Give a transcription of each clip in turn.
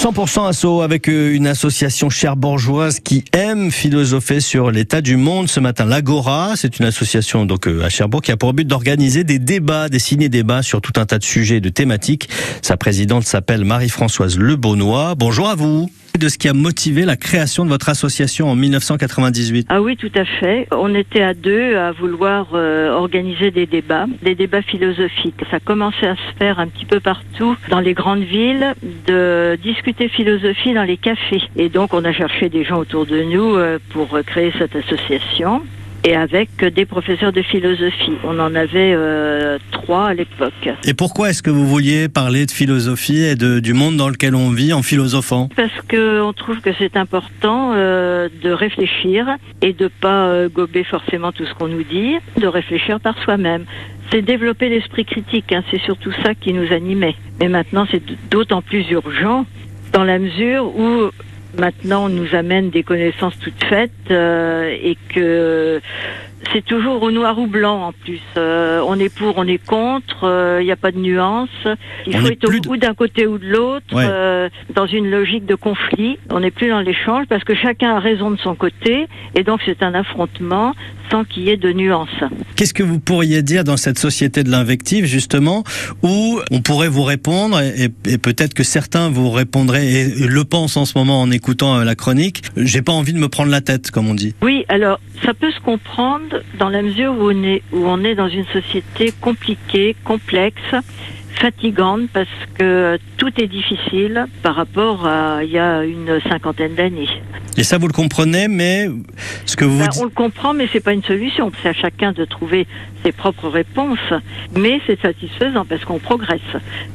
100% assaut avec euh, une association cherbourgeoise qui aime philosopher sur l'état du monde. Ce matin, l'Agora, c'est une association donc euh, à Cherbourg qui a pour but d'organiser des débats, des ciné-débats sur tout un tas de sujets et de thématiques. Sa présidente s'appelle Marie-Françoise Lebonnois. Bonjour à vous de ce qui a motivé la création de votre association en 1998. Ah oui, tout à fait. On était à deux à vouloir euh, organiser des débats, des débats philosophiques. Ça commençait à se faire un petit peu partout dans les grandes villes, de discuter philosophie dans les cafés. Et donc on a cherché des gens autour de nous euh, pour créer cette association et avec des professeurs de philosophie. On en avait euh, trois à l'époque. Et pourquoi est-ce que vous vouliez parler de philosophie et de, du monde dans lequel on vit en philosophant? Parce qu'on trouve que c'est important euh, de réfléchir et de pas euh, gober forcément tout ce qu'on nous dit, de réfléchir par soi-même. C'est développer l'esprit critique, hein, c'est surtout ça qui nous animait. Mais maintenant, c'est d'autant plus urgent dans la mesure où maintenant on nous amène des connaissances toutes faites euh, et que c'est toujours au noir ou blanc en plus. Euh, on est pour, on est contre, il n'y a pas de nuance. Il On faut être au bout d'un côté ou de l'autre, Ouais. euh, dans une logique de conflit. On n'est plus dans l'échange parce que chacun a raison de son côté et donc c'est un affrontement sans qu'il y ait de nuance. Qu'est-ce que vous pourriez dire dans cette société de l'invective, justement, où on pourrait vous répondre, et, et peut-être que certains vous répondraient, et le pensent en ce moment en écoutant euh, la chronique, j'ai pas envie de me prendre la tête, comme on dit. Oui, alors ça peut se comprendre dans la mesure où on est, où on est dans une société compliquée, complexe, fatigante parce que tout est difficile par rapport à il y a une cinquantaine d'années. Et ça, vous le comprenez, mais ce que vous Ben, on le comprend, mais c'est pas une solution. C'est à chacun de trouver ses propres réponses. Mais c'est satisfaisant parce qu'on progresse.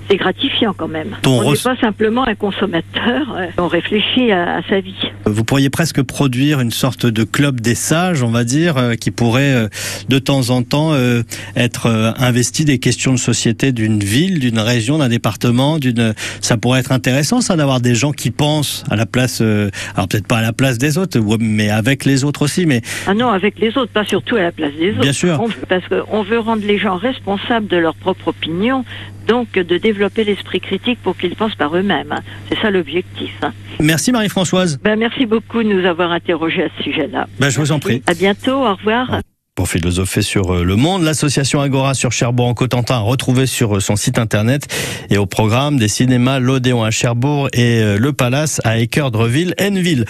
C'est gratifiant quand même. On on n'est pas simplement un consommateur. euh, On réfléchit à, à sa vie. Vous pourriez presque produire une sorte de club des sages, on va dire, euh, qui pourrait euh, de temps en temps euh, être investi des questions de société d'une ville, d'une région, d'un département. D'une, ça pourrait être intéressant, ça, d'avoir des gens qui pensent à la place, euh, alors peut-être pas à la place des autres, mais avec les autres aussi. Mais Ah non, avec les autres, pas surtout à la place des autres. Bien sûr. On- parce qu'on veut rendre les gens responsables de leur propre opinion, donc de développer l'esprit critique pour qu'ils pensent par eux-mêmes. hein. C'est ça l'objectif. hein. merci Marie-Françoise. Ben, merci beaucoup de nous avoir interrogés à ce sujet-là. Ben, je vous en prie. À bientôt, au revoir. Pour philosopher sur euh, le monde, l'association Agora sur Cherbourg en Cotentin, retrouvée sur euh, son site internet et au programme des cinémas L'Odéon à Cherbourg et euh, le Palace à Équeurdreville-Henneville.